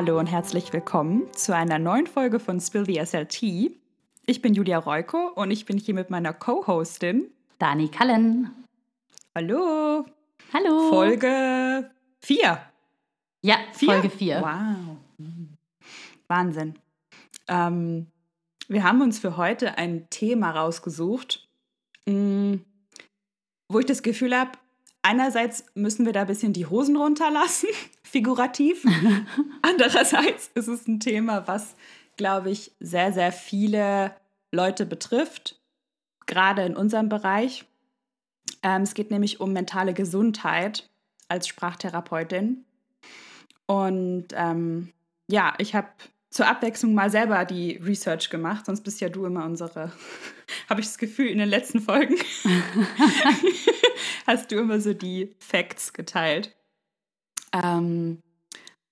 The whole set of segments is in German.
Hallo und herzlich willkommen zu einer neuen Folge von Spill the SLT. Ich bin Julia Reuko und ich bin hier mit meiner Co-Hostin Dani Kallen. Hallo. Hallo. Folge 4. Ja, vier? Folge 4. Wow. Wahnsinn. Ähm, wir haben uns für heute ein Thema rausgesucht, mm, wo ich das Gefühl habe, einerseits müssen wir da ein bisschen die Hosen runterlassen, figurativ. Andererseits ist es ein Thema, was, glaube ich, sehr, sehr viele Leute betrifft, gerade in unserem Bereich. Ähm, es geht nämlich um mentale Gesundheit als Sprachtherapeutin. Und ähm, ja, ich habe zur Abwechslung mal selber die Research gemacht, sonst bist ja du immer unsere, habe ich das Gefühl, in den letzten Folgen hast du immer so die Facts geteilt. Ähm,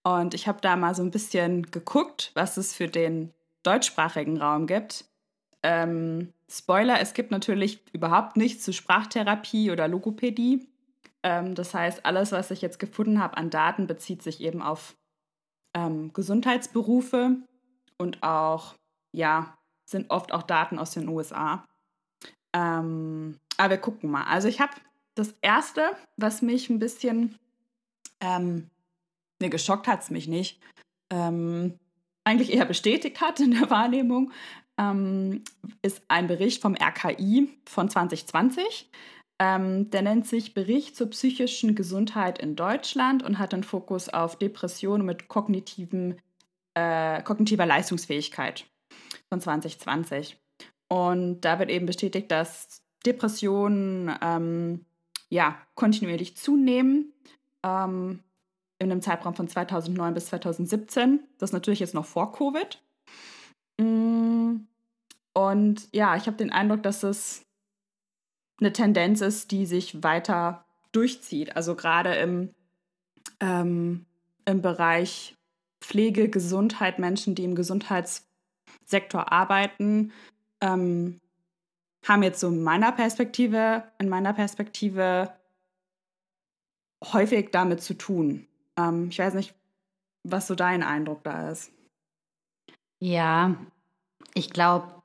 und ich habe da mal so ein bisschen geguckt, was es für den deutschsprachigen Raum gibt. Ähm, Spoiler, es gibt natürlich überhaupt nichts zu Sprachtherapie oder Logopädie. Ähm, das heißt, alles, was ich jetzt gefunden habe an Daten, bezieht sich eben auf ähm, Gesundheitsberufe und auch, ja, sind oft auch Daten aus den USA. Ähm, aber wir gucken mal. Also ich habe das Erste, was mich ein bisschen, ähm, ne, geschockt hat es mich nicht, ähm, eigentlich eher bestätigt hat in der Wahrnehmung, ähm, ist ein Bericht vom RKI von 2020. Ähm, der nennt sich Bericht zur psychischen Gesundheit in Deutschland und hat den Fokus auf Depressionen mit kognitiven, äh, kognitiver Leistungsfähigkeit von 2020. Und da wird eben bestätigt, dass Depressionen ähm, ja, kontinuierlich zunehmen ähm, in einem Zeitraum von 2009 bis 2017. Das ist natürlich jetzt noch vor Covid. Mm, und ja, ich habe den Eindruck, dass es eine Tendenz ist, die sich weiter durchzieht. Also gerade im, ähm, im Bereich Pflege, Gesundheit, Menschen, die im Gesundheitssektor arbeiten, ähm, haben jetzt so in meiner Perspektive, in meiner Perspektive häufig damit zu tun. Ähm, ich weiß nicht, was so dein Eindruck da ist. Ja, ich glaube,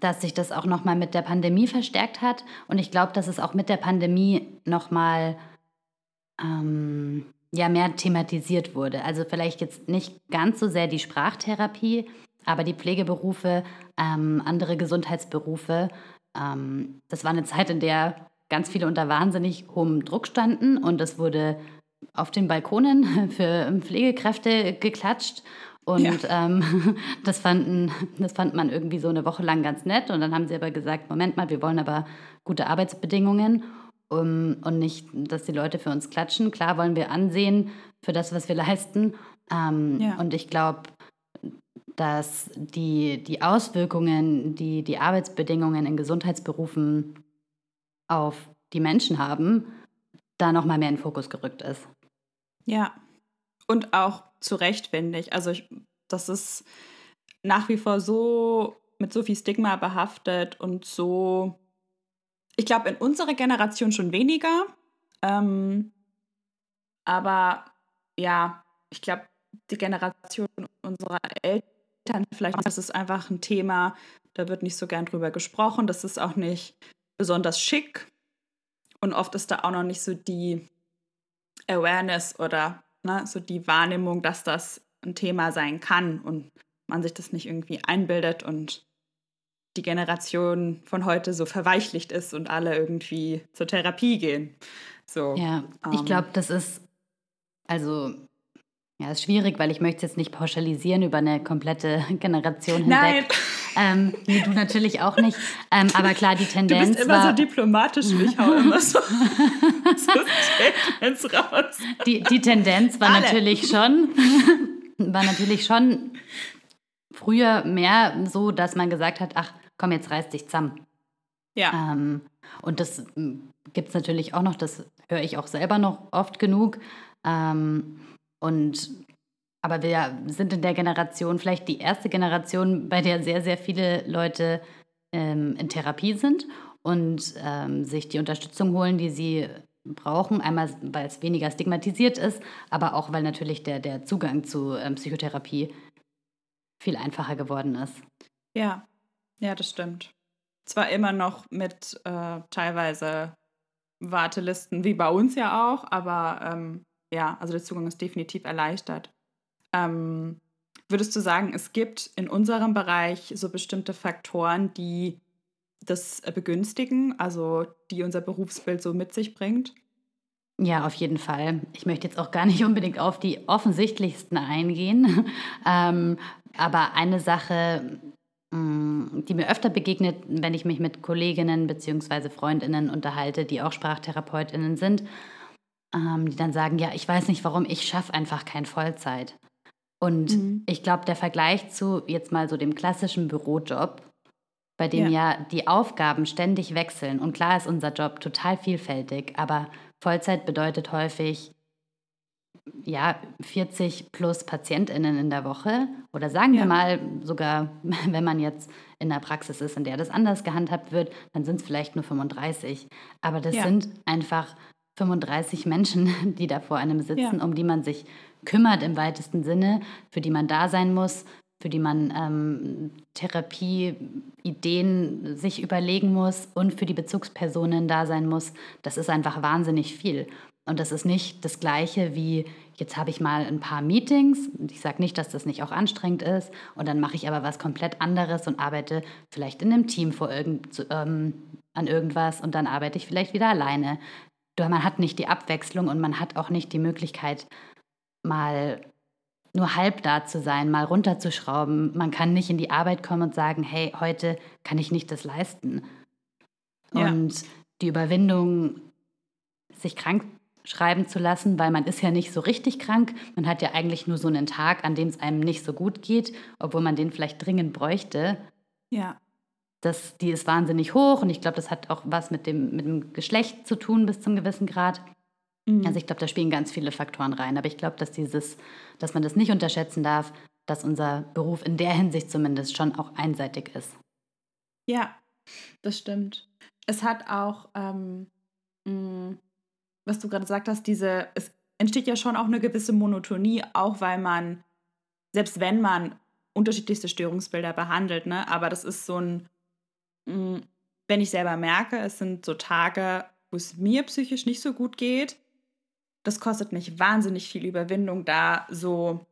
dass sich das auch nochmal mit der Pandemie verstärkt hat. Und ich glaube, dass es auch mit der Pandemie nochmal ähm, ja, mehr thematisiert wurde. Also vielleicht jetzt nicht ganz so sehr die Sprachtherapie, aber die Pflegeberufe, ähm, andere Gesundheitsberufe. Ähm, das war eine Zeit, in der ganz viele unter wahnsinnig hohem Druck standen und es wurde auf den Balkonen für Pflegekräfte geklatscht und ja. ähm, das, fanden, das fand man irgendwie so eine Woche lang ganz nett. Und dann haben sie aber gesagt, Moment mal, wir wollen aber gute Arbeitsbedingungen um, und nicht, dass die Leute für uns klatschen. Klar wollen wir ansehen für das, was wir leisten. Ähm, ja. Und ich glaube, dass die, die Auswirkungen, die die Arbeitsbedingungen in Gesundheitsberufen auf die Menschen haben, da nochmal mehr in den Fokus gerückt ist. Ja, und auch zu Recht, finde ich. Also ich, das ist nach wie vor so mit so viel Stigma behaftet und so, ich glaube, in unserer Generation schon weniger. Ähm, aber ja, ich glaube, die Generation unserer Eltern, vielleicht das ist einfach ein Thema, da wird nicht so gern drüber gesprochen. Das ist auch nicht besonders schick. Und oft ist da auch noch nicht so die Awareness oder ne, so die Wahrnehmung, dass das ein Thema sein kann und man sich das nicht irgendwie einbildet und die Generation von heute so verweichlicht ist und alle irgendwie zur Therapie gehen. So, ja, ähm, ich glaube, das ist also ja, ist schwierig, weil ich möchte jetzt nicht pauschalisieren über eine komplette Generation hinweg. Nein. Ähm, nee, du natürlich auch nicht. Ähm, aber klar, die Tendenz. Du bist immer war, so diplomatisch, ich hau immer so, so Statements raus. Die, die Tendenz war Alle. natürlich schon, war natürlich schon früher mehr so, dass man gesagt hat, ach komm, jetzt reiß dich zusammen. Ja. Ähm, und das hm, gibt es natürlich auch noch, das höre ich auch selber noch oft genug. Ähm, und aber wir sind in der Generation, vielleicht die erste Generation, bei der sehr, sehr viele Leute ähm, in Therapie sind und ähm, sich die Unterstützung holen, die sie brauchen. Einmal, weil es weniger stigmatisiert ist, aber auch, weil natürlich der, der Zugang zu ähm, Psychotherapie viel einfacher geworden ist. Ja, ja, das stimmt. Zwar immer noch mit äh, teilweise Wartelisten, wie bei uns ja auch, aber ähm, ja, also der Zugang ist definitiv erleichtert. Ähm, würdest du sagen, es gibt in unserem Bereich so bestimmte Faktoren, die das begünstigen, also die unser Berufsbild so mit sich bringt? Ja, auf jeden Fall. Ich möchte jetzt auch gar nicht unbedingt auf die offensichtlichsten eingehen. ähm, aber eine Sache, mm, die mir öfter begegnet, wenn ich mich mit Kolleginnen bzw. Freundinnen unterhalte, die auch Sprachtherapeutinnen sind, ähm, die dann sagen, ja, ich weiß nicht warum, ich schaffe einfach kein Vollzeit. Und mhm. ich glaube, der Vergleich zu jetzt mal so dem klassischen Bürojob, bei dem ja. ja die Aufgaben ständig wechseln. Und klar ist unser Job total vielfältig, aber Vollzeit bedeutet häufig ja 40 plus PatientInnen in der Woche. Oder sagen ja. wir mal sogar, wenn man jetzt in der Praxis ist, in der das anders gehandhabt wird, dann sind es vielleicht nur 35. Aber das ja. sind einfach 35 Menschen, die da vor einem sitzen, um die man sich kümmert im weitesten Sinne, für die man da sein muss, für die man ähm, Therapieideen sich überlegen muss und für die Bezugspersonen da sein muss, das ist einfach wahnsinnig viel. Und das ist nicht das Gleiche wie, jetzt habe ich mal ein paar Meetings. Ich sage nicht, dass das nicht auch anstrengend ist. Und dann mache ich aber was komplett anderes und arbeite vielleicht in einem Team vor irgend, ähm, an irgendwas und dann arbeite ich vielleicht wieder alleine. Man hat nicht die Abwechslung und man hat auch nicht die Möglichkeit, mal nur halb da zu sein, mal runterzuschrauben. Man kann nicht in die Arbeit kommen und sagen, hey, heute kann ich nicht das leisten. Ja. Und die Überwindung, sich krank schreiben zu lassen, weil man ist ja nicht so richtig krank. Man hat ja eigentlich nur so einen Tag, an dem es einem nicht so gut geht, obwohl man den vielleicht dringend bräuchte. Ja. Das, die ist wahnsinnig hoch und ich glaube, das hat auch was mit dem, mit dem Geschlecht zu tun bis zum gewissen Grad. Mhm. Also ich glaube, da spielen ganz viele Faktoren rein. Aber ich glaube, dass dieses, dass man das nicht unterschätzen darf, dass unser Beruf in der Hinsicht zumindest schon auch einseitig ist. Ja, das stimmt. Es hat auch, ähm, mh, mm, was du gerade gesagt hast, diese, es entsteht ja schon auch eine gewisse Monotonie, auch weil man, selbst wenn man unterschiedlichste Störungsbilder behandelt, ne, aber das ist so ein, mh, mm, wenn ich selber merke, es sind so Tage, wo es mir psychisch nicht so gut geht, das kostet mich wahnsinnig viel Überwindung, da so,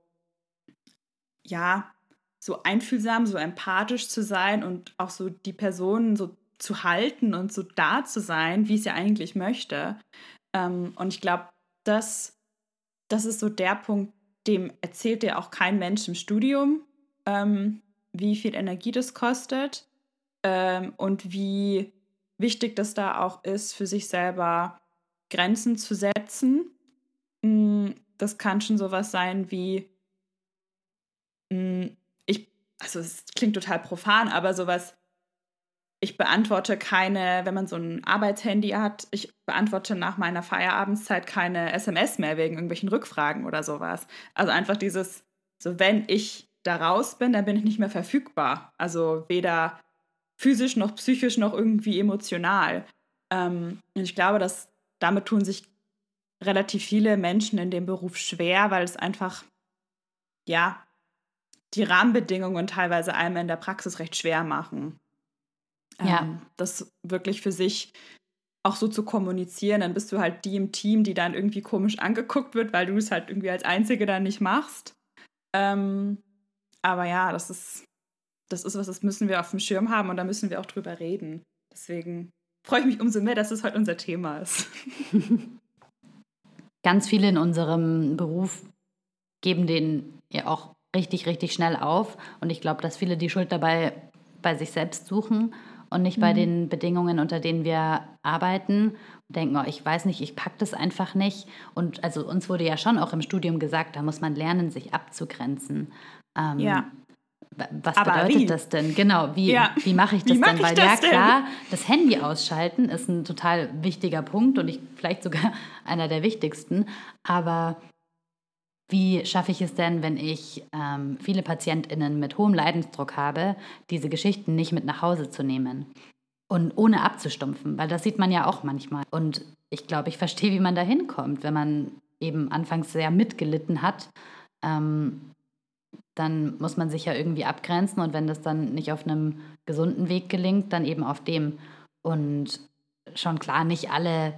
ja, so einfühlsam, so empathisch zu sein und auch so die Personen so zu halten und so da zu sein, wie ich sie eigentlich möchte. Ähm, und ich glaube, das, das ist so der Punkt, dem erzählt dir auch kein Mensch im Studium, ähm, wie viel Energie das kostet ähm, und wie wichtig das da auch ist, für sich selber Grenzen zu setzen das kann schon sowas sein wie, mm, ich, also es klingt total profan, aber sowas, ich beantworte keine, wenn man so ein Arbeitshandy hat, ich beantworte nach meiner Feierabendzeit keine SMS mehr wegen irgendwelchen Rückfragen oder sowas. Also einfach dieses, so wenn ich da raus bin, dann bin ich nicht mehr verfügbar. Also weder physisch noch psychisch noch irgendwie emotional. Ähm, und ich glaube, dass damit tun sich relativ viele Menschen in dem Beruf schwer, weil es einfach, ja, die Rahmenbedingungen teilweise einem in der Praxis recht schwer machen. Ja. Ähm, das wirklich für sich auch so zu kommunizieren, dann bist du halt die im Team, die dann irgendwie komisch angeguckt wird, weil du es halt irgendwie als Einzige dann nicht machst. Ähm, aber ja, das ist, das ist was, das müssen wir auf dem Schirm haben und da müssen wir auch drüber reden. Deswegen freue ich mich umso mehr, dass es heute unser Thema ist. ganz viele in unserem Beruf geben den ja auch richtig, richtig schnell auf. Und ich glaube, dass viele die Schuld dabei bei sich selbst suchen und nicht mhm. bei den Bedingungen, unter denen wir arbeiten. Und denken, oh, ich weiß nicht, ich packe das einfach nicht. Und also uns wurde ja schon auch im Studium gesagt, da muss man lernen, sich abzugrenzen. Ähm, ja. Was Aber bedeutet wie? das denn? Genau, wie, ja. wie mache ich das denn? Weil das ja klar, denn? das Handy ausschalten ist ein total wichtiger Punkt und ich, vielleicht sogar einer der wichtigsten. Aber wie schaffe ich es denn, wenn ich ähm, viele PatientInnen mit hohem Leidensdruck habe, diese Geschichten nicht mit nach Hause zu nehmen? Und ohne abzustumpfen, weil das sieht man ja auch manchmal. Und ich glaube, ich verstehe, wie man da hinkommt, wenn man eben anfangs sehr mitgelitten hat. Ähm, dann muss man sich ja irgendwie abgrenzen und wenn das dann nicht auf einem gesunden Weg gelingt, dann eben auf dem. Und schon klar, nicht alle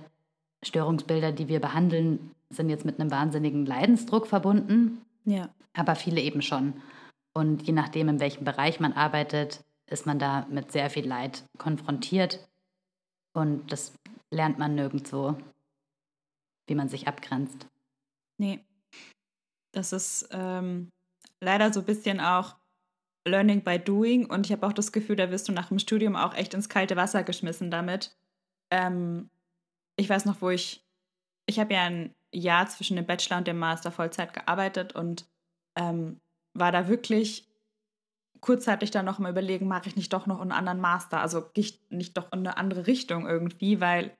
Störungsbilder, die wir behandeln, sind jetzt mit einem wahnsinnigen Leidensdruck verbunden. Ja. Aber viele eben schon. Und je nachdem, in welchem Bereich man arbeitet, ist man da mit sehr viel Leid konfrontiert. Und das lernt man nirgendwo, wie man sich abgrenzt. Nee. Das ist ähm, leider so ein bisschen auch Learning by Doing. Und ich habe auch das Gefühl, da wirst du nach dem Studium auch echt ins kalte Wasser geschmissen damit. Ähm, ich weiß noch, wo ich, ich habe ja ein Jahr zwischen dem Bachelor und dem Master Vollzeit gearbeitet und ähm, war da wirklich kurzzeitig dann noch mal überlegen, mache ich nicht doch noch einen anderen Master, also gehe ich nicht doch in eine andere Richtung irgendwie, weil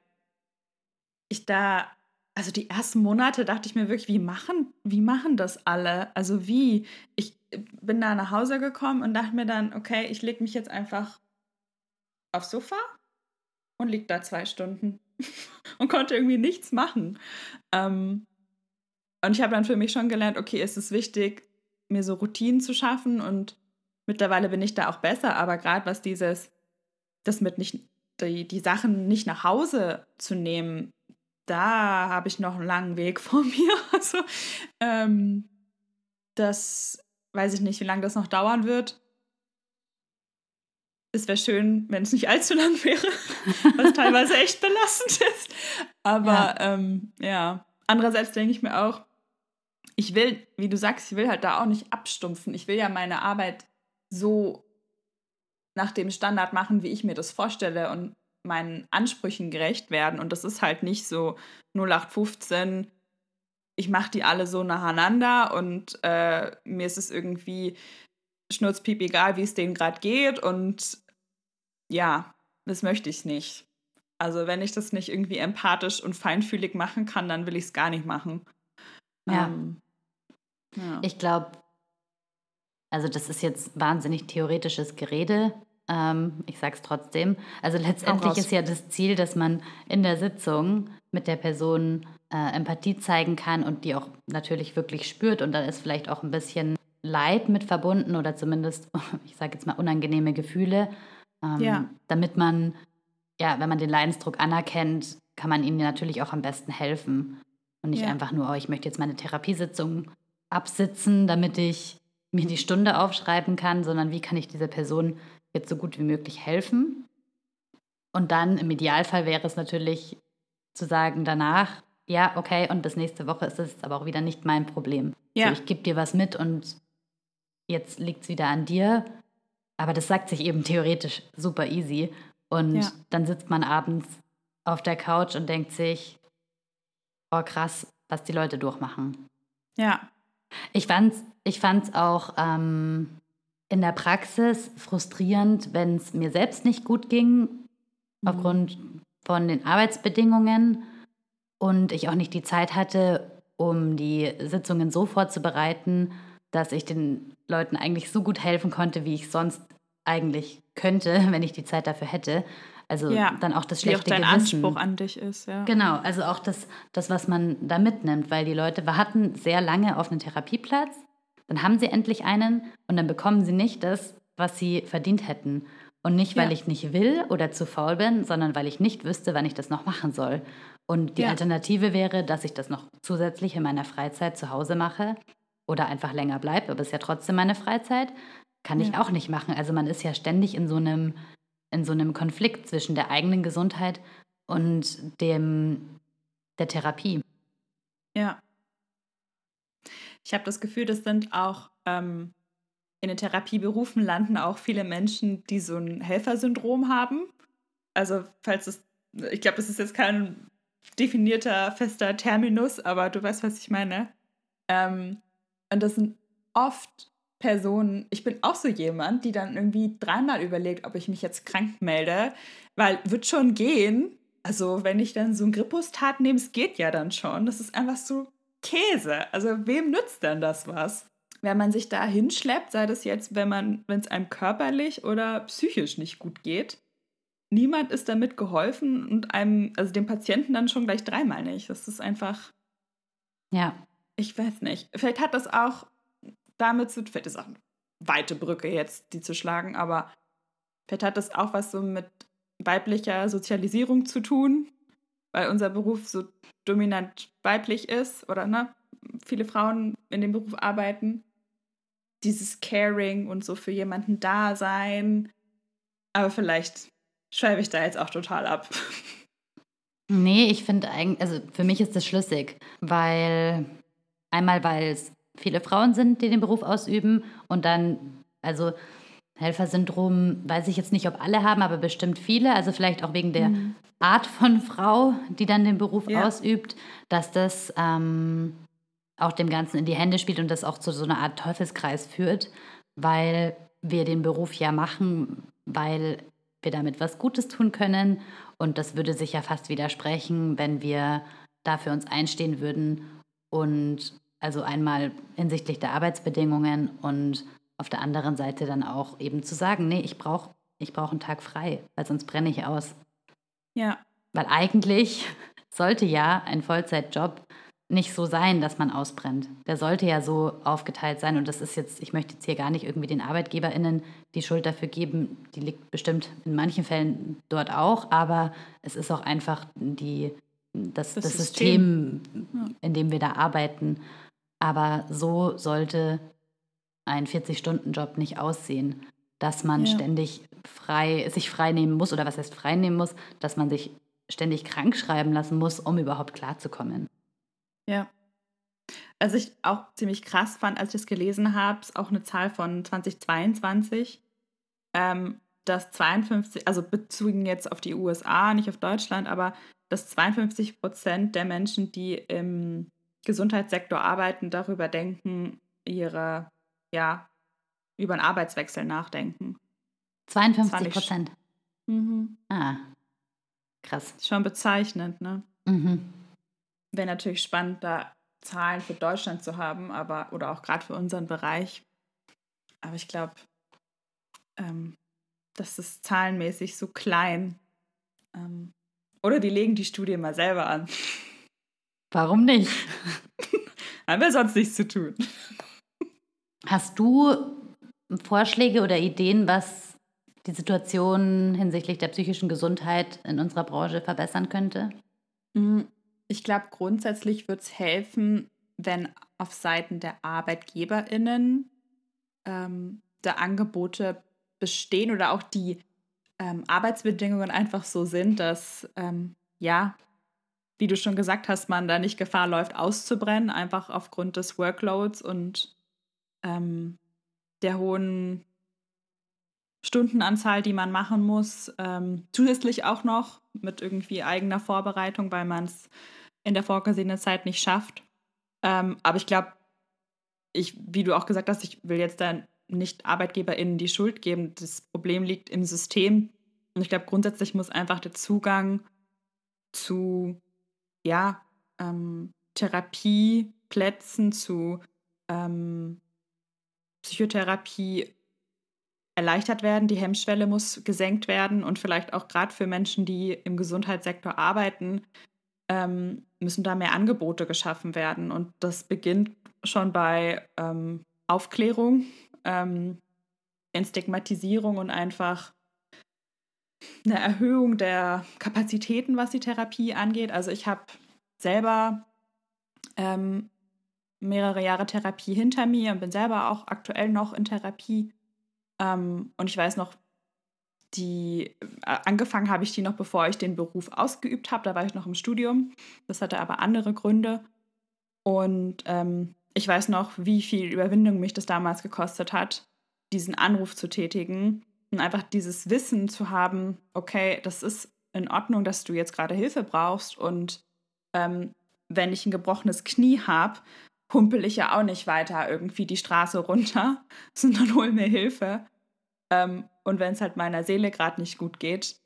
ich da, also die ersten Monate dachte ich mir wirklich, wie machen, wie machen das alle? Also wie? Ich bin da nach Hause gekommen und dachte mir dann, okay, ich lege mich jetzt einfach aufs Sofa und liege da zwei Stunden und konnte irgendwie nichts machen. Ähm, und ich habe dann für mich schon gelernt, okay, es ist wichtig, mir so Routinen zu schaffen und mittlerweile bin ich da auch besser, aber gerade was dieses, das mit nicht, die, die Sachen nicht nach Hause zu nehmen, da habe ich noch einen langen Weg vor mir. Also, ähm, das weiß ich nicht, wie lange das noch dauern wird. Es wäre schön, wenn es nicht allzu lang wäre, was teilweise echt belastend ist. Aber ja, ähm, ja. andererseits denke ich mir auch, ich will, wie du sagst, ich will halt da auch nicht abstumpfen. Ich will ja meine Arbeit so nach dem Standard machen, wie ich mir das vorstelle und meinen Ansprüchen gerecht werden. Und das ist halt nicht so 0815, ich mache die alle so nacheinander und äh, mir ist es irgendwie schnurzpiep egal, wie es denen gerade geht. Und ja, das möchte ich nicht. Also wenn ich das nicht irgendwie empathisch und feinfühlig machen kann, dann will ich es gar nicht machen. Ja. Ähm, ja. Ich glaube, also das ist jetzt wahnsinnig theoretisches Gerede. Ähm, ich sage es trotzdem. Also letztendlich ist ja das Ziel, dass man in der Sitzung mit der Person äh, Empathie zeigen kann und die auch natürlich wirklich spürt. Und da ist vielleicht auch ein bisschen Leid mit verbunden oder zumindest, ich sage jetzt mal, unangenehme Gefühle. Ähm, ja. Damit man, ja, wenn man den Leidensdruck anerkennt, kann man ihnen natürlich auch am besten helfen. Und nicht ja. einfach nur, oh, ich möchte jetzt meine Therapiesitzung absitzen, damit ich mir die Stunde aufschreiben kann, sondern wie kann ich dieser Person jetzt so gut wie möglich helfen. Und dann im Idealfall wäre es natürlich zu sagen danach, ja, okay, und bis nächste Woche ist es aber auch wieder nicht mein Problem. Ja. So, ich gebe dir was mit und jetzt liegt es wieder an dir. Aber das sagt sich eben theoretisch super easy. Und ja. dann sitzt man abends auf der Couch und denkt sich, oh krass, was die Leute durchmachen. Ja. Ich fand's, ich fand's auch ähm, in der Praxis frustrierend, wenn es mir selbst nicht gut ging, mhm. aufgrund von den Arbeitsbedingungen und ich auch nicht die Zeit hatte, um die Sitzungen so vorzubereiten, dass ich den Leuten eigentlich so gut helfen konnte, wie ich sonst eigentlich könnte, wenn ich die Zeit dafür hätte. Also ja, dann auch das schlechte wie auch dein Gewissen. Anspruch an dich ist, ja. Genau, also auch das, das, was man da mitnimmt, weil die Leute, wir hatten sehr lange auf einen Therapieplatz, dann haben sie endlich einen und dann bekommen sie nicht das, was sie verdient hätten. Und nicht, weil ja. ich nicht will oder zu faul bin, sondern weil ich nicht wüsste, wann ich das noch machen soll. Und die ja. Alternative wäre, dass ich das noch zusätzlich in meiner Freizeit zu Hause mache oder einfach länger bleibe, aber es ist ja trotzdem meine Freizeit. Kann ja. ich auch nicht machen. Also man ist ja ständig in so einem in so einem Konflikt zwischen der eigenen Gesundheit und dem der Therapie. Ja. Ich habe das Gefühl, das sind auch ähm, in den Therapieberufen landen auch viele Menschen, die so ein Helfersyndrom haben. Also, falls es, ich glaube, das ist jetzt kein definierter, fester Terminus, aber du weißt, was ich meine. Ähm, und das sind oft Personen, ich bin auch so jemand, die dann irgendwie dreimal überlegt, ob ich mich jetzt krank melde, weil wird schon gehen. Also wenn ich dann so ein Grippustat nehme, es geht ja dann schon. Das ist einfach so Käse. Also wem nützt denn das was? Wenn man sich da hinschleppt, sei das jetzt, wenn man, wenn es einem körperlich oder psychisch nicht gut geht, niemand ist damit geholfen und einem, also dem Patienten dann schon gleich dreimal nicht. Das ist einfach. Ja. Ich weiß nicht. Vielleicht hat das auch damit zu, vielleicht ist auch eine weite Brücke jetzt, die zu schlagen, aber vielleicht hat das auch was so mit weiblicher Sozialisierung zu tun, weil unser Beruf so dominant weiblich ist oder ne, viele Frauen in dem Beruf arbeiten. Dieses Caring und so für jemanden da sein. Aber vielleicht schreibe ich da jetzt auch total ab. Nee, ich finde eigentlich, also für mich ist das schlüssig, weil einmal, weil es viele Frauen sind, die den Beruf ausüben und dann, also Helfersyndrom weiß ich jetzt nicht, ob alle haben, aber bestimmt viele, also vielleicht auch wegen der mhm. Art von Frau, die dann den Beruf ja. ausübt, dass das ähm, auch dem Ganzen in die Hände spielt und das auch zu so einer Art Teufelskreis führt, weil wir den Beruf ja machen, weil wir damit was Gutes tun können. Und das würde sich ja fast widersprechen, wenn wir dafür uns einstehen würden und also einmal hinsichtlich der Arbeitsbedingungen und auf der anderen Seite dann auch eben zu sagen, nee, ich brauche ich brauch einen Tag frei, weil sonst brenne ich aus. Ja. Weil eigentlich sollte ja ein Vollzeitjob nicht so sein, dass man ausbrennt. Der sollte ja so aufgeteilt sein. Und das ist jetzt, ich möchte jetzt hier gar nicht irgendwie den ArbeitgeberInnen die Schuld dafür geben. Die liegt bestimmt in manchen Fällen dort auch, aber es ist auch einfach die, das, das, das System, System, in dem wir da arbeiten. Aber so sollte ein 40-Stunden-Job nicht aussehen, dass man ja. ständig frei, sich frei nehmen muss oder was heißt frei nehmen muss, dass man sich ständig krank schreiben lassen muss, um überhaupt klarzukommen. Ja. Also ich auch ziemlich krass fand, als ich das gelesen habe, ist auch eine Zahl von 2022, ähm, dass 52, also bezogen jetzt auf die USA, nicht auf Deutschland, aber dass 52 Prozent der Menschen, die im Gesundheitssektor arbeiten, darüber denken, ihre, ja, über einen Arbeitswechsel nachdenken. 52 Prozent. Mhm. Ah, krass. Schon bezeichnend, ne? Mhm wäre natürlich spannend, da Zahlen für Deutschland zu haben, aber oder auch gerade für unseren Bereich. Aber ich glaube, ähm, das ist zahlenmäßig so klein. Ähm, oder die legen die Studie mal selber an. Warum nicht? Haben wir sonst nichts zu tun. Hast du Vorschläge oder Ideen, was die Situation hinsichtlich der psychischen Gesundheit in unserer Branche verbessern könnte? Mm, ich glaube, grundsätzlich wird es helfen, wenn auf Seiten der ArbeitgeberInnen ähm, da Angebote bestehen oder auch die ähm, Arbeitsbedingungen einfach so sind, dass, ähm, ja, wie du schon gesagt hast, man da nicht Gefahr läuft, auszubrennen, einfach aufgrund des Workloads und ähm, der hohen Stundenanzahl, die man machen muss. Ähm, zusätzlich auch noch mit irgendwie eigener Vorbereitung, weil man es in der vorgesehenen Zeit nicht schafft. Ähm, aber ich glaube, ich, wie du auch gesagt hast, ich will jetzt da nicht ArbeitgeberInnen die Schuld geben. Das Problem liegt im System. Und ich glaube, grundsätzlich muss einfach der Zugang zu, ja, ähm, Therapieplätzen, zu ähm, Psychotherapie erleichtert werden. Die Hemmschwelle muss gesenkt werden und vielleicht auch gerade für Menschen, die im Gesundheitssektor arbeiten, ähm, müssen da mehr Angebote geschaffen werden. Und das beginnt schon bei ähm, Aufklärung, ähm, Entstigmatisierung und einfach eine Erhöhung der Kapazitäten, was die Therapie angeht. Also ich habe selber ähm, mehrere Jahre Therapie hinter mir und bin selber auch aktuell noch in Therapie. Ähm, und ich weiß noch, die äh, angefangen habe ich die noch, bevor ich den Beruf ausgeübt habe. Da war ich noch im Studium. Das hatte aber andere Gründe. Und ähm, ich weiß noch, wie viel Überwindung mich das damals gekostet hat, diesen Anruf zu tätigen und einfach dieses Wissen zu haben, okay, das ist in Ordnung, dass du jetzt gerade Hilfe brauchst und ähm, wenn ich ein gebrochenes Knie habe, humpel ich ja auch nicht weiter irgendwie die Straße runter, sondern hol mir Hilfe. Ähm, und wenn es halt meiner Seele gerade nicht gut geht,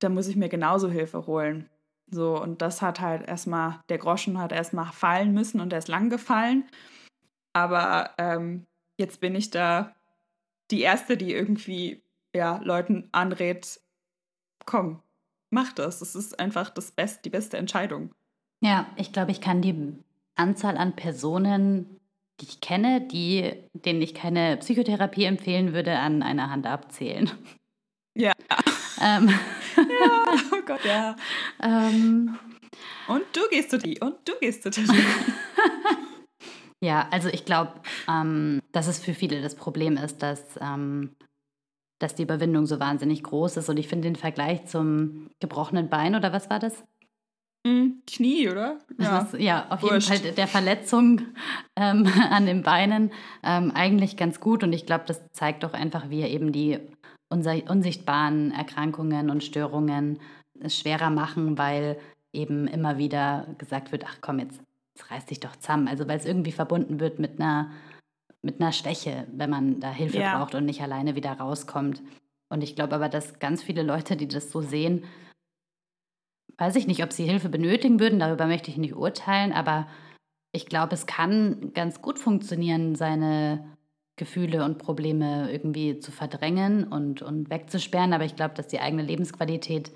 dann muss ich mir genauso Hilfe holen. So, und das hat halt erstmal, der Groschen hat erstmal fallen müssen und er ist lang gefallen. Aber ähm, jetzt bin ich da die Erste, die irgendwie ja, Leuten anrät, komm, mach das. Das ist einfach das Best, die beste Entscheidung. Ja, ich glaube, ich kann die Anzahl an Personen, die ich kenne, die, denen ich keine Psychotherapie empfehlen würde, an einer Hand abzählen. Ja. Ähm, ja, oh Gott, ja. ähm, Und du gehst zu die und du gehst zu die. ja, also ich glaube, ähm, dass es für viele das Problem ist, dass, ähm, dass die Überwindung so wahnsinnig groß ist. Und ich finde den Vergleich zum gebrochenen Bein oder was war das? Hm, Knie, oder? Ja, ist, ja auf Wurscht. jeden Fall der Verletzung ähm, an den Beinen ähm, eigentlich ganz gut. Und ich glaube, das zeigt doch einfach, wie eben die unsichtbaren Erkrankungen und Störungen es schwerer machen, weil eben immer wieder gesagt wird, ach komm, jetzt, jetzt reiß dich doch zusammen. Also weil es irgendwie verbunden wird mit einer, mit einer Schwäche, wenn man da Hilfe Ja. braucht und nicht alleine wieder rauskommt. Und ich glaube aber, dass ganz viele Leute, die das so sehen, weiß ich nicht, ob sie Hilfe benötigen würden, darüber möchte ich nicht urteilen, aber ich glaube, es kann ganz gut funktionieren, seine Gefühle und Probleme irgendwie zu verdrängen und, und wegzusperren, aber ich glaube, dass die eigene Lebensqualität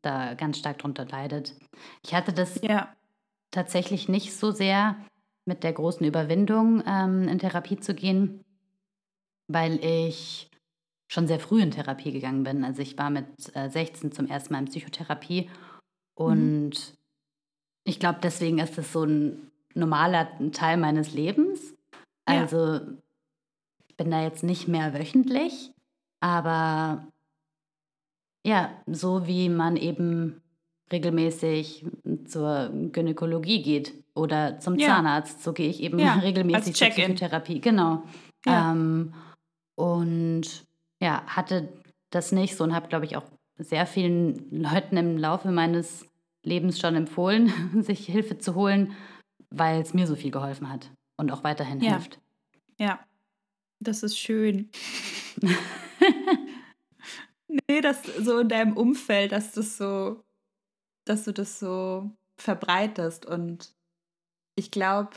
da ganz stark drunter leidet. Ich hatte das Ja. tatsächlich nicht so sehr mit der großen Überwindung ähm, in Therapie zu gehen, weil ich schon sehr früh in Therapie gegangen bin. Also ich war mit äh, 16 zum ersten Mal in Psychotherapie und ich glaube, deswegen ist es so ein normaler Teil meines Lebens. Ja. Also ich bin da jetzt nicht mehr wöchentlich, aber ja, so wie man eben regelmäßig zur Gynäkologie geht oder zum Ja. Zahnarzt, so gehe ich eben Ja, regelmäßig zur. Psychotherapie. Genau. Ja. Ähm, und ja, hatte das nicht so und habe, glaube ich, auch sehr vielen Leuten im Laufe meines Lebens schon empfohlen, sich Hilfe zu holen, weil es mir so viel geholfen hat und auch weiterhin Ja. hilft. Ja. Das ist schön. nee, das so in deinem Umfeld, dass das so, dass du das so verbreitest. Und ich glaube,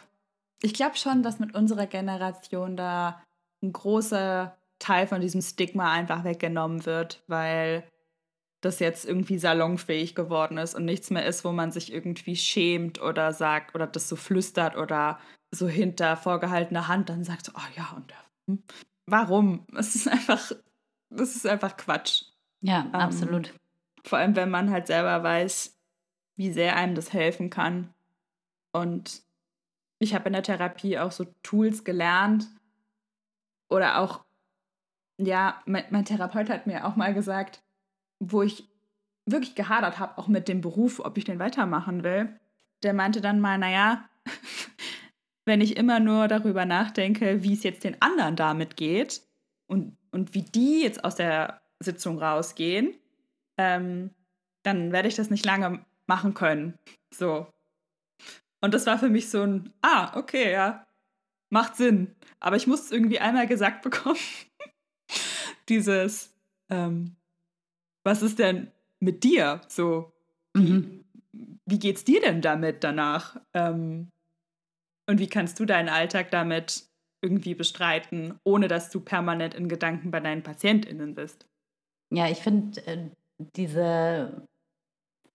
ich glaube schon, dass mit unserer Generation da ein großer Teil von diesem Stigma einfach weggenommen wird, weil das jetzt irgendwie salonfähig geworden ist und nichts mehr ist, wo man sich irgendwie schämt oder sagt oder das so flüstert oder so hinter vorgehaltener Hand dann sagt, so, oh ja, und hm, warum? Es ist einfach, das ist einfach Quatsch. Ja, Ähm, absolut. Vor allem, wenn man halt selber weiß, wie sehr einem das helfen kann. Und ich habe in der Therapie auch so Tools gelernt oder auch, ja, mein, mein Therapeut hat mir auch mal gesagt, wo ich wirklich gehadert habe, auch mit dem Beruf, ob ich den weitermachen will. Der meinte dann mal, naja, wenn ich immer nur darüber nachdenke, wie es jetzt den anderen damit geht und, und wie die jetzt aus der Sitzung rausgehen, ähm, dann werde ich das nicht lange machen können. So. Und das war für mich so ein, ah, okay, ja, macht Sinn. Aber ich muss es irgendwie einmal gesagt bekommen. Dieses, ähm, was ist denn mit dir? So, Mhm. wie geht's dir denn damit danach? Ähm, und wie kannst du deinen Alltag damit irgendwie bestreiten, ohne dass du permanent in Gedanken bei deinen PatientInnen bist? Ja, ich finde äh, diese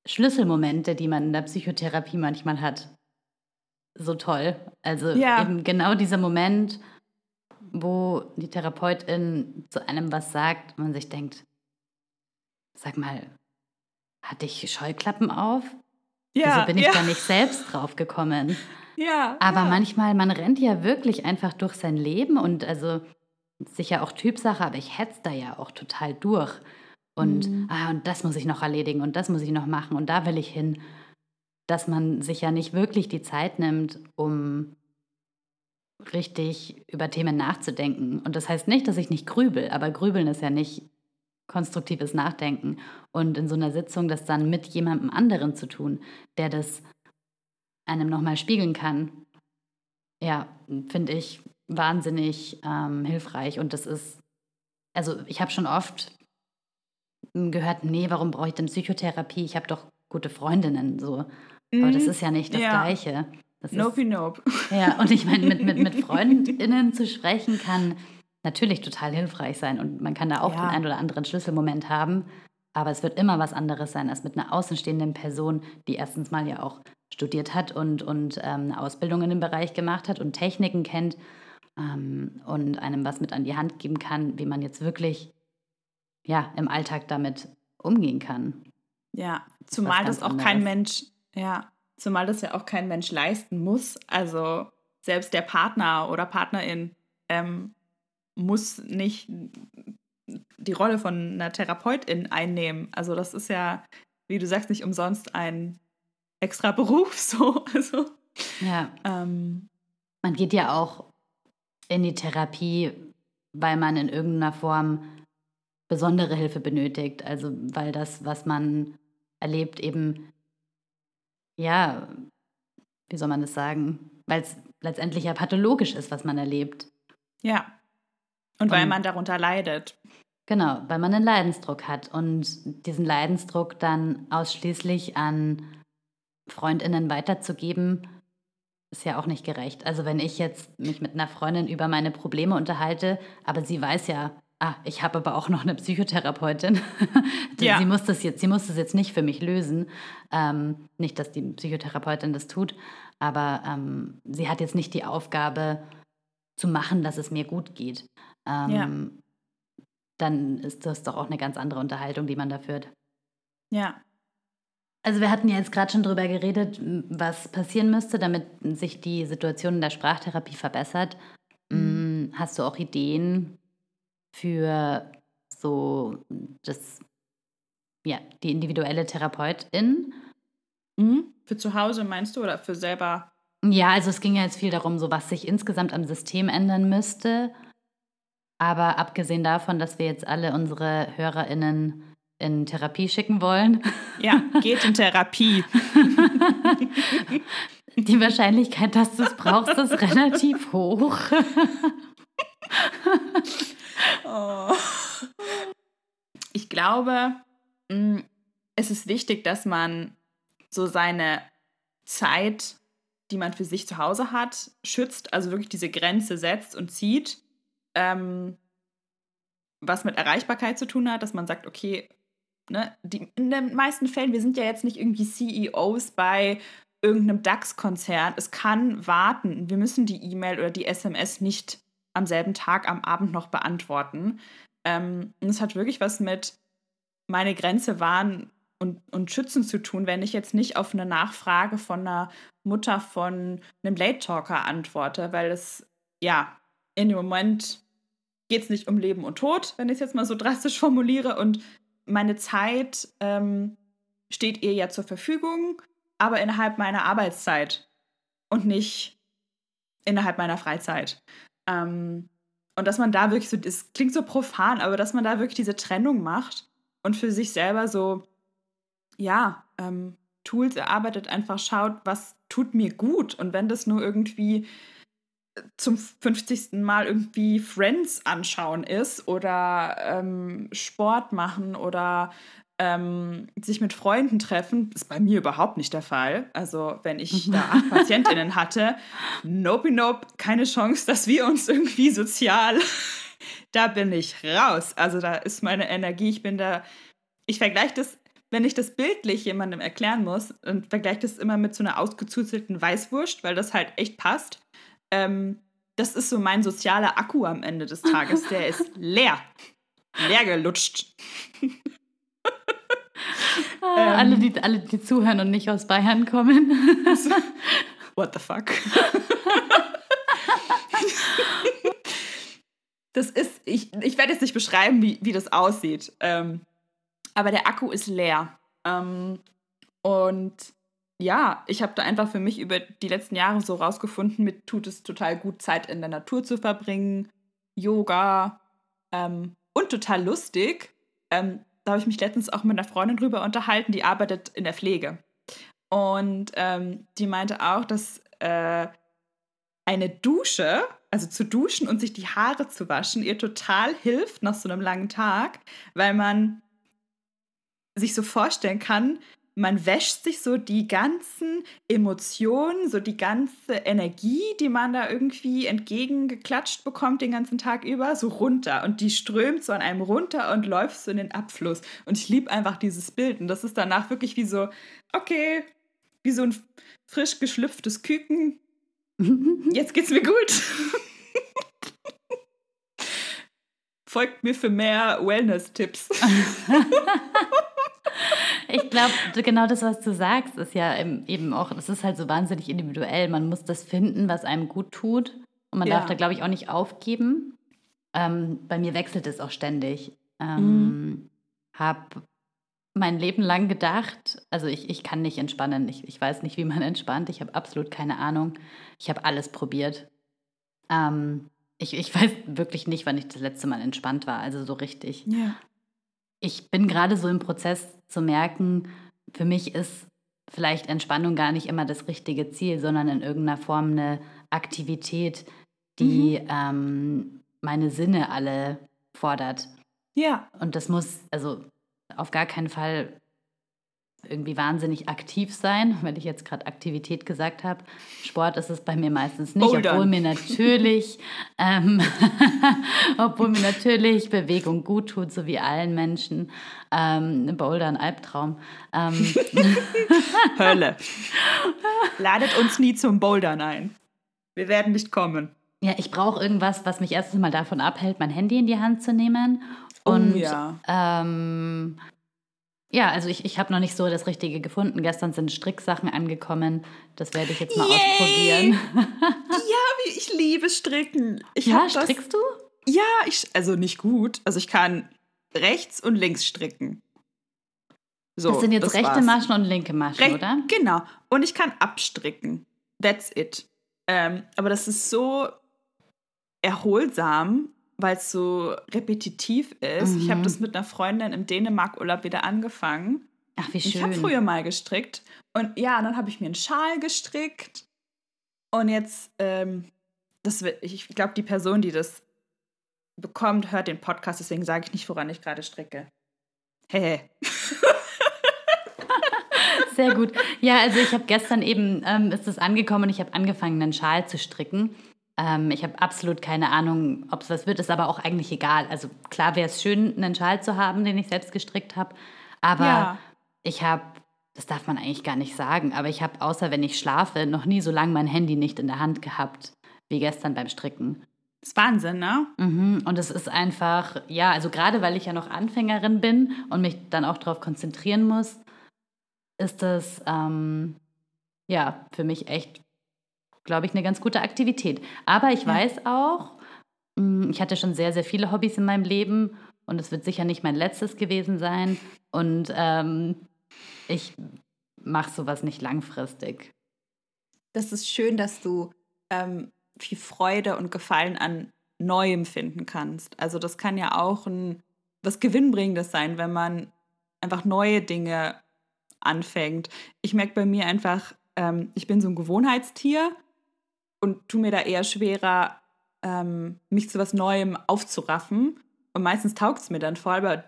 Schlüsselmomente, die man in der Psychotherapie manchmal hat, so toll. Also Ja. eben genau dieser Moment, wo die Therapeutin zu einem was sagt und man sich denkt, sag mal, hatte ich Scheuklappen auf? Wieso bin ich ja, da nicht selbst drauf gekommen? ja. Aber ja. manchmal, man rennt ja wirklich einfach durch sein Leben und also sicher auch Typsache, aber ich hetze da ja auch total durch. Und, Mhm. ah, und das muss ich noch erledigen und das muss ich noch machen und da will ich hin. Dass man sich ja nicht wirklich die Zeit nimmt, um richtig über Themen nachzudenken. Und das heißt nicht, dass ich nicht grübel, aber grübeln ist ja nicht konstruktives Nachdenken. Und in so einer Sitzung das dann mit jemandem anderen zu tun, der das einem nochmal spiegeln kann, ja, finde ich wahnsinnig ähm, hilfreich. Und das ist, also ich habe schon oft gehört, nee, warum brauche ich denn Psychotherapie? Ich habe doch gute Freundinnen so. Aber das Mhm. ist ja nicht das Ja. Gleiche. Das Nope, ist, nope. ja, und ich meine, mit, mit, mit FreundInnen zu sprechen kann natürlich total hilfreich sein. Und man kann da auch Ja. den einen oder anderen Schlüsselmoment haben. aber es wird immer was anderes sein als mit einer außenstehenden Person, die erstens mal ja auch studiert hat und, und ähm, eine Ausbildung in dem Bereich gemacht hat und Techniken kennt ähm, und einem was mit an die Hand geben kann, wie man jetzt wirklich ja, im Alltag damit umgehen kann. Ja, zumal das auch anderes. kein Mensch, ja, zumal das ja auch kein Mensch leisten muss. Also selbst der Partner oder Partnerin ähm, muss nicht die Rolle von einer Therapeutin einnehmen. Also das ist ja, wie du sagst, nicht umsonst ein extra Beruf so. Also, ja. Ähm, man geht ja auch in die Therapie, weil man in irgendeiner Form besondere Hilfe benötigt. Also weil das, was man erlebt, eben, ja, wie soll man das sagen? Weil es letztendlich ja pathologisch ist, was man erlebt. Ja. Und weil und, man darunter leidet. Genau, weil man einen Leidensdruck hat und diesen Leidensdruck dann ausschließlich an Freundinnen weiterzugeben, ist ja auch nicht gerecht. Also wenn ich jetzt mich mit einer Freundin über meine Probleme unterhalte, aber sie weiß ja, ah, ich habe aber auch noch eine Psychotherapeutin. ja. Sie muss das jetzt, sie muss das jetzt nicht für mich lösen. Ähm, nicht, dass die Psychotherapeutin das tut, aber ähm, sie hat jetzt nicht die Aufgabe zu machen, dass es mir gut geht. Ähm, ja. Dann ist das doch auch eine ganz andere Unterhaltung, die man da führt. Ja, also wir hatten ja jetzt gerade schon darüber geredet, was passieren müsste, damit sich die Situation in der Sprachtherapie verbessert. Mhm. Hast du auch Ideen für so das, ja, die individuelle Therapeutin? Mhm. Für zu Hause meinst du oder für selber? Ja, also es ging ja jetzt viel darum, so was sich insgesamt am System ändern müsste. Aber abgesehen davon, dass wir jetzt alle unsere HörerInnen in Therapie schicken wollen. Ja, geht in Therapie. Die Wahrscheinlichkeit, dass du es brauchst, ist relativ hoch. Oh. Ich glaube, mm, es ist wichtig, dass man so seine Zeit, die man für sich zu Hause hat, schützt, also wirklich diese Grenze setzt und zieht. Ähm, was mit Erreichbarkeit zu tun hat, dass man sagt, okay, ne, die, in den meisten Fällen, wir sind ja jetzt nicht irgendwie CEOs bei irgendeinem DAX-Konzern. Es kann warten. Wir müssen die E-Mail oder die SMS nicht am selben Tag, am Abend noch beantworten. Ähm, und es hat wirklich was mit meine Grenze wahren und, und schützen zu tun, wenn ich jetzt nicht auf eine Nachfrage von einer Mutter von einem Late Talker antworte, weil es ja in dem Moment geht es nicht um Leben und Tod, wenn ich es jetzt mal so drastisch formuliere. Und meine Zeit ähm, steht ihr ja zur Verfügung, aber innerhalb meiner Arbeitszeit und nicht innerhalb meiner Freizeit. Ähm, und dass man da wirklich so, das klingt so profan, aber dass man da wirklich diese Trennung macht und für sich selber so, ja, ähm, Tools erarbeitet, einfach schaut, was tut mir gut. Und wenn das nur irgendwie zum 50. Mal irgendwie Friends anschauen ist oder ähm, Sport machen oder ähm, sich mit Freunden treffen, ist bei mir überhaupt nicht der Fall. Also wenn ich da acht PatientInnen hatte, nope, nope, keine Chance, dass wir uns irgendwie sozial, da bin ich raus. Also da ist meine Energie, ich bin da, ich vergleiche das, wenn ich das bildlich jemandem erklären muss, und vergleiche das immer mit so einer ausgezuzelten Weißwurst, weil das halt echt passt ähm, das ist so mein sozialer Akku am Ende des Tages. Der ist leer. Leer gelutscht. Ah, ähm, alle, die, alle, die zuhören und nicht aus Bayern kommen. What the fuck? das ist, ich, ich werde jetzt nicht beschreiben, wie, wie das aussieht. Ähm, aber der Akku ist leer. Ähm, und ja, ich habe da einfach für mich über die letzten Jahre so rausgefunden, mir tut es total gut, Zeit in der Natur zu verbringen, Yoga ähm, und total lustig. Ähm, da habe ich mich letztens auch mit einer Freundin drüber unterhalten, die arbeitet in der Pflege. Und ähm, die meinte auch, dass äh, eine Dusche, also zu duschen und sich die Haare zu waschen, ihr total hilft nach so einem langen Tag, weil man sich so vorstellen kann, man wäscht sich so die ganzen Emotionen, so die ganze Energie, die man da irgendwie entgegengeklatscht bekommt den ganzen Tag über, so runter. Und die strömt so an einem runter und läuft so in den Abfluss. Und ich liebe einfach dieses Bild. Und das ist danach wirklich wie so, okay, wie so ein frisch geschlüpftes Küken. Jetzt geht's mir gut. Folgt mir für mehr Wellness-Tipps. ich glaube, genau das, was du sagst, ist ja eben auch, es ist halt so wahnsinnig individuell. Man muss das finden, was einem gut tut. Und man ja. darf da, glaube ich, auch nicht aufgeben. Ähm, bei mir wechselt es auch ständig. Ähm, mhm. Habe mein Leben lang gedacht, also ich, ich kann nicht entspannen. Ich, ich weiß nicht, wie man entspannt. Ich habe absolut keine Ahnung. Ich habe alles probiert. Ähm, ich, ich weiß wirklich nicht, wann ich das letzte Mal entspannt war, also so richtig. Ja. Ich bin gerade so im Prozess zu merken, für mich ist vielleicht Entspannung gar nicht immer das richtige Ziel, sondern in irgendeiner Form eine Aktivität, die mhm. ähm, meine Sinne alle fordert. Ja. Und das muss, also auf gar keinen Fall irgendwie wahnsinnig aktiv sein, wenn ich jetzt gerade Aktivität gesagt habe. Sport ist es bei mir meistens nicht, Bouldern. obwohl mir natürlich, ähm, obwohl mir natürlich Bewegung gut tut, so wie allen Menschen. Ähm, Boulder ein Albtraum. Ähm. Hölle. Ladet uns nie zum Bouldern ein. Wir werden nicht kommen. Ja, ich brauche irgendwas, was mich erstens mal davon abhält, mein Handy in die Hand zu nehmen. Oh Und oh, ja. ähm, ja, also ich, ich habe noch nicht so das Richtige gefunden. Gestern sind Stricksachen angekommen. Das werde ich jetzt mal Yay! ausprobieren. ja, ich liebe Stricken. Ich ja, strickst du? Ja, ich, also nicht gut. Also ich kann rechts und links stricken. So, das sind jetzt das rechte war's. Maschen und linke Maschen, Re oder? Genau. Und ich kann abstricken. That's it. Ähm, aber das ist so erholsam weil es so repetitiv ist. Mhm. Ich habe das mit einer Freundin im Dänemark-Urlaub wieder angefangen. Ach, wie schön. Ich habe früher mal gestrickt. Und ja, dann habe ich mir einen Schal gestrickt. Und jetzt, ähm, das, ich glaube, die Person, die das bekommt, hört den Podcast, deswegen sage ich nicht, woran ich gerade stricke. Hey. Sehr gut. Ja, also ich habe gestern eben, ähm, ist es angekommen und ich habe angefangen, einen Schal zu stricken. Ähm, ich habe absolut keine Ahnung, ob es was wird, ist aber auch eigentlich egal. Also klar wäre es schön, einen Schal zu haben, den ich selbst gestrickt habe. Aber ja. ich habe, das darf man eigentlich gar nicht sagen, aber ich habe, außer wenn ich schlafe, noch nie so lange mein Handy nicht in der Hand gehabt, wie gestern beim Stricken. Das ist Wahnsinn, ne? Mhm. Und es ist einfach, ja, also gerade weil ich ja noch Anfängerin bin und mich dann auch darauf konzentrieren muss, ist das, ähm, ja, für mich echt glaube ich, eine ganz gute Aktivität. Aber ich ja. weiß auch, mm, ich hatte schon sehr, sehr viele Hobbys in meinem Leben und es wird sicher nicht mein letztes gewesen sein. Und ähm, ich mache sowas nicht langfristig. Das ist schön, dass du ähm, viel Freude und Gefallen an Neuem finden kannst. Also das kann ja auch ein, was Gewinnbringendes sein, wenn man einfach neue Dinge anfängt. Ich merke bei mir einfach, ähm, ich bin so ein Gewohnheitstier und tu mir da eher schwerer, ähm, mich zu was Neuem aufzuraffen. Und meistens taugt es mir dann voll, aber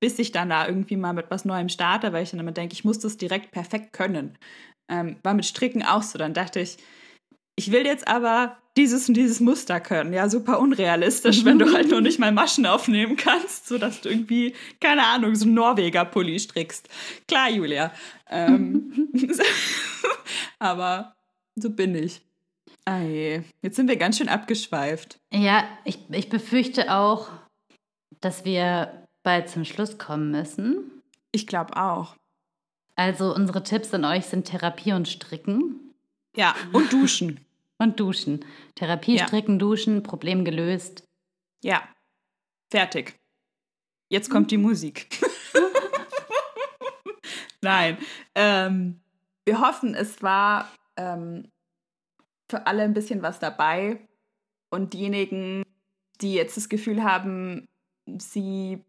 bis ich dann da irgendwie mal mit was Neuem starte, weil ich dann immer denke, ich muss das direkt perfekt können. Ähm, war mit Stricken auch so. Dann dachte ich, ich will jetzt aber dieses und dieses Muster können. Ja, super unrealistisch, wenn du halt noch nicht mal Maschen aufnehmen kannst, sodass du irgendwie, keine Ahnung, so einen Norweger-Pulli strickst. Klar, Julia. Ähm, aber so bin ich. Ei, jetzt sind wir ganz schön abgeschweift. Ja, ich, ich befürchte auch, dass wir bald zum Schluss kommen müssen. Ich glaube auch. Also unsere Tipps an euch sind Therapie und Stricken. Ja, und Duschen. und Duschen. Therapie, ja. Stricken, Duschen, Problem gelöst. Ja, fertig. Jetzt kommt die Musik. Nein, ähm, wir hoffen, es war ähm, für alle ein bisschen was dabei. Und diejenigen, die jetzt das Gefühl haben, sie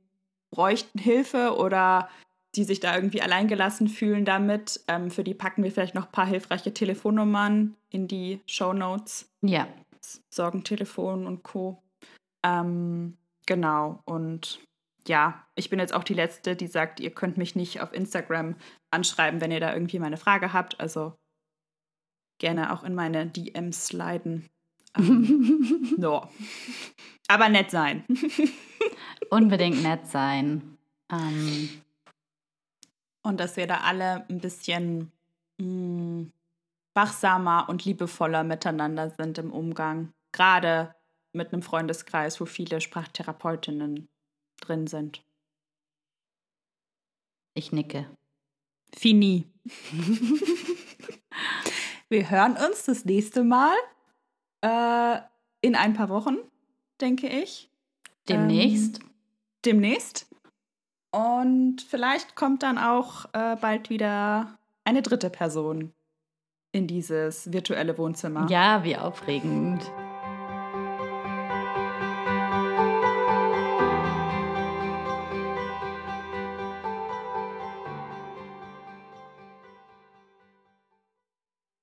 bräuchten Hilfe oder die sich da irgendwie alleingelassen fühlen damit, ähm, für die packen wir vielleicht noch ein paar hilfreiche Telefonnummern in die Show Notes. Ja. Sorgentelefon und Co. Ähm, genau. Und ja, ich bin jetzt auch die Letzte, die sagt, ihr könnt mich nicht auf Instagram anschreiben, wenn ihr da irgendwie mal eine Frage habt. Also gerne auch in meine DMs sliden. Ähm, no. Aber nett sein. Unbedingt nett sein. Ähm. Und dass wir da alle ein bisschen mh, mm, wachsamer und liebevoller miteinander sind im Umgang. Gerade mit einem Freundeskreis, wo viele Sprachtherapeutinnen drin sind. Ich nicke. Fini. Wir hören uns das nächste Mal äh, in ein paar Wochen, denke ich. Demnächst. Ähm, demnächst. Und vielleicht kommt dann auch äh, bald wieder eine dritte Person in dieses virtuelle Wohnzimmer. Ja, wie aufregend.